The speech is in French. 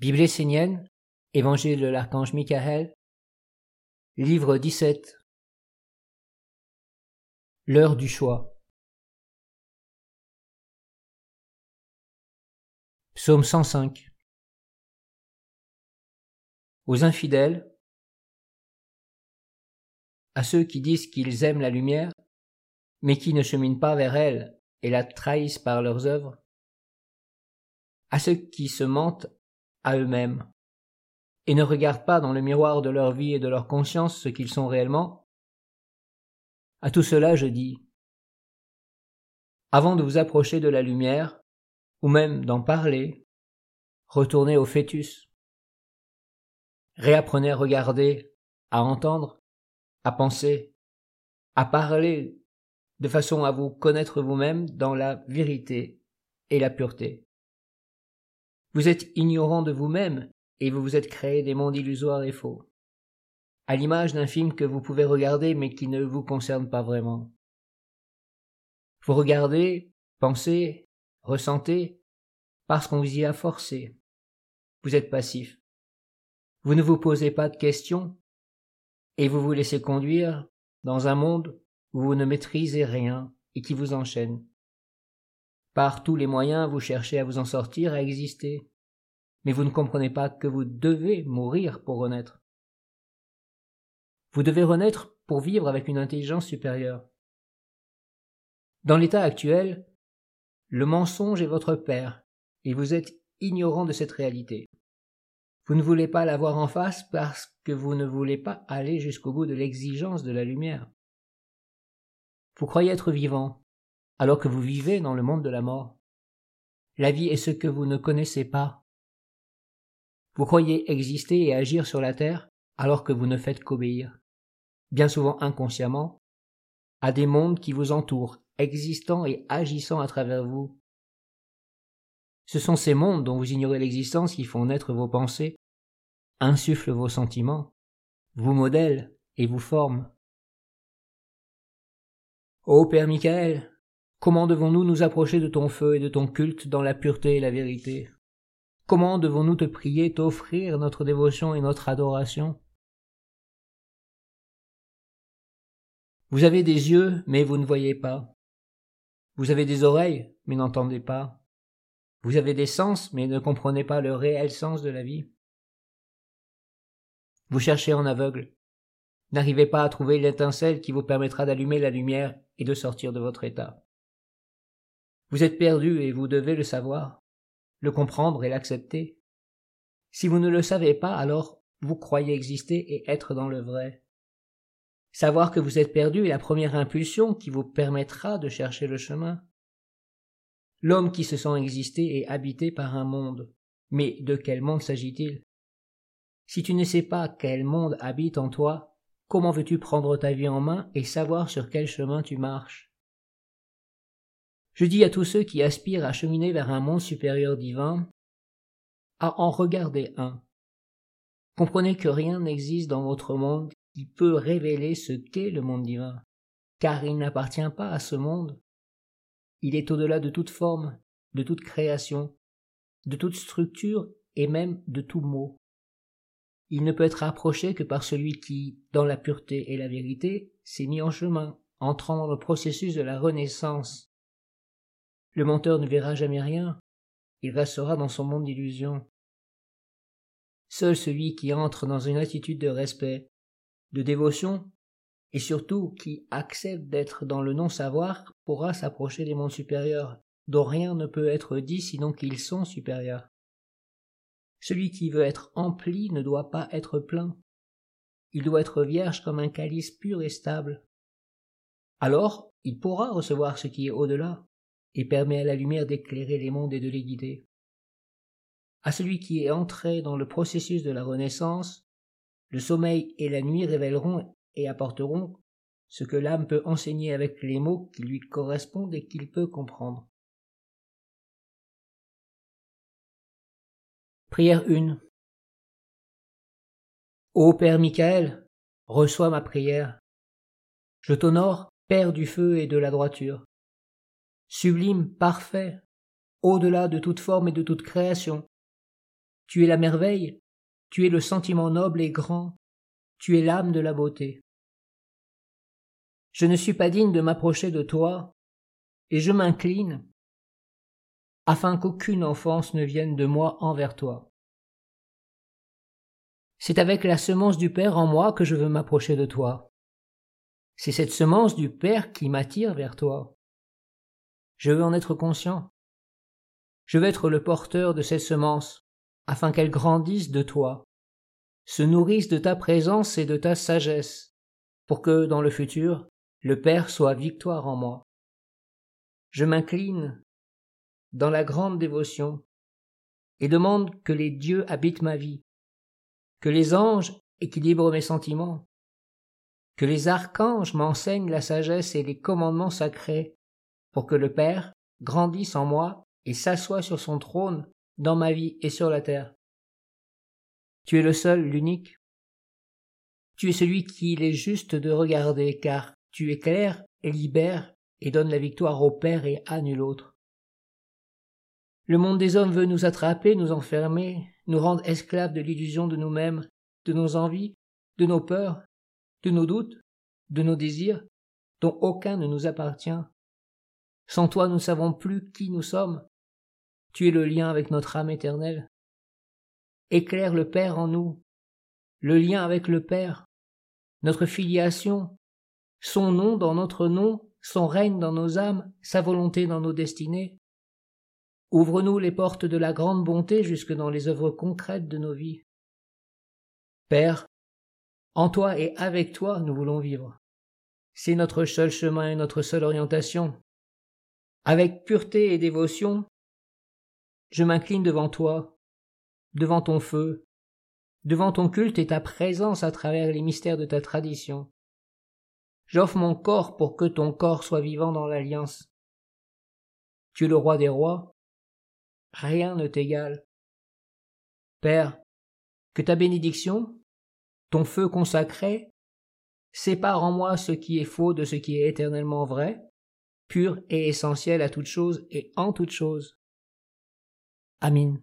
Bible essénienne, Évangile de l'archange Michael, livre 17. L'heure du choix. Psaume 105. Aux infidèles, à ceux qui disent qu'ils aiment la lumière, mais qui ne cheminent pas vers elle et la trahissent par leurs œuvres, à ceux qui se mentent à eux-mêmes et ne regardent pas dans le miroir de leur vie et de leur conscience ce qu'ils sont réellement, à tout cela je dis, avant de vous approcher de la lumière, ou même d'en parler, retournez au fœtus. Réapprenez à regarder, à entendre, à penser, à parler, de façon à vous connaître vous-même dans la vérité et la pureté. Vous êtes ignorant de vous-même et vous vous êtes créé des mondes illusoires et faux, à l'image d'un film que vous pouvez regarder mais qui ne vous concerne pas vraiment. Vous regardez, pensez, ressentez, parce qu'on vous y a forcé. Vous êtes passif. Vous ne vous posez pas de questions, et vous vous laissez conduire dans un monde où vous ne maîtrisez rien et qui vous enchaîne. Par tous les moyens, vous cherchez à vous en sortir, à exister. Mais vous ne comprenez pas que vous devez mourir pour renaître. Vous devez renaître pour vivre avec une intelligence supérieure. Dans l'état actuel, le mensonge est votre père, et vous êtes ignorant de cette réalité. Vous ne voulez pas la voir en face parce que vous ne voulez pas aller jusqu'au bout de l'exigence de la lumière. Vous croyez être vivant, alors que vous vivez dans le monde de la mort. La vie est ce que vous ne connaissez pas. Vous croyez exister et agir sur la terre, alors que vous ne faites qu'obéir, bien souvent inconsciemment, à des mondes qui vous entourent, existant et agissant à travers vous. Ce sont ces mondes dont vous ignorez l'existence qui font naître vos pensées, insufflent vos sentiments, vous modèlent et vous forment. Ô Père Michael, comment devons-nous nous approcher de ton feu et de ton culte dans la pureté et la vérité? Comment devons-nous te prier, t'offrir notre dévotion et notre adoration? Vous avez des yeux, mais vous ne voyez pas. Vous avez des oreilles, mais n'entendez pas. Vous avez des sens, mais ne comprenez pas le réel sens de la vie. Vous cherchez en aveugle. N'arrivez pas à trouver l'étincelle qui vous permettra d'allumer la lumière et de sortir de votre état. Vous êtes perdu et vous devez le savoir, le comprendre et l'accepter. Si vous ne le savez pas, alors vous croyez exister et être dans le vrai. Savoir que vous êtes perdu est la première impulsion qui vous permettra de chercher le chemin. L'homme qui se sent exister est habité par un monde. Mais de quel monde s'agit-il? Si tu ne sais pas quel monde habite en toi, Comment veux-tu prendre ta vie en main et savoir sur quel chemin tu marches? Je dis à tous ceux qui aspirent à cheminer vers un monde supérieur divin, à en regarder un. Comprenez que rien n'existe dans votre monde qui peut révéler ce qu'est le monde divin, car il n'appartient pas à ce monde. Il est au-delà de toute forme, de toute création, de toute structure et même de tout mot il ne peut être approché que par celui qui, dans la pureté et la vérité, s'est mis en chemin, entrant dans le processus de la renaissance. Le menteur ne verra jamais rien, il restera dans son monde d'illusions. Seul celui qui entre dans une attitude de respect, de dévotion, et surtout qui accepte d'être dans le non-savoir pourra s'approcher des mondes supérieurs, dont rien ne peut être dit sinon qu'ils sont supérieurs. Celui qui veut être empli ne doit pas être plein. Il doit être vierge comme un calice pur et stable. Alors, il pourra recevoir ce qui est au-delà, et permet à la lumière d'éclairer les mondes et de les guider. À celui qui est entré dans le processus de la renaissance, le sommeil et la nuit révéleront et apporteront ce que l'âme peut enseigner avec les mots qui lui correspondent et qu'il peut comprendre. Prière 1 Ô Père Michael, reçois ma prière. Je t'honore, Père du feu et de la droiture. Sublime, parfait, au-delà de toute forme et de toute création. Tu es la merveille, tu es le sentiment noble et grand, tu es l'âme de la beauté. Je ne suis pas digne de m'approcher de toi, et je m'incline, afin qu'aucune offense ne vienne de moi envers toi. C'est avec la semence du Père en moi que je veux m'approcher de toi. C'est cette semence du Père qui m'attire vers toi. Je veux en être conscient. Je veux être le porteur de cette semence, afin qu'elle grandisse de toi, se nourrisse de ta présence et de ta sagesse, pour que, dans le futur, le Père soit victoire en moi. Je m'incline dans la grande dévotion et demande que les dieux habitent ma vie, que les anges équilibrent mes sentiments, que les archanges m'enseignent la sagesse et les commandements sacrés, pour que le Père grandisse en moi et s'assoie sur son trône dans ma vie et sur la terre. Tu es le seul, l'unique. Tu es celui qu'il est juste de regarder, car tu éclaires et libères et donnes la victoire au Père et à nul autre. Le monde des hommes veut nous attraper, nous enfermer, nous rendre esclaves de l'illusion de nous-mêmes, de nos envies, de nos peurs, de nos doutes, de nos désirs, dont aucun ne nous appartient. Sans toi, nous ne savons plus qui nous sommes. Tu es le lien avec notre âme éternelle. Éclaire le Père en nous, le lien avec le Père, notre filiation, son nom dans notre nom, son règne dans nos âmes, sa volonté dans nos destinées. Ouvre-nous les portes de la grande bonté jusque dans les œuvres concrètes de nos vies. Père, en toi et avec toi nous voulons vivre. C'est notre seul chemin et notre seule orientation. Avec pureté et dévotion, je m'incline devant toi, devant ton feu, devant ton culte et ta présence à travers les mystères de ta tradition. J'offre mon corps pour que ton corps soit vivant dans l'alliance. Tu es le roi des rois, rien ne t'égale. Père, que ta bénédiction, ton feu consacré, sépare en moi ce qui est faux de ce qui est éternellement vrai, pur et essentiel à toute chose et en toute chose. Amin.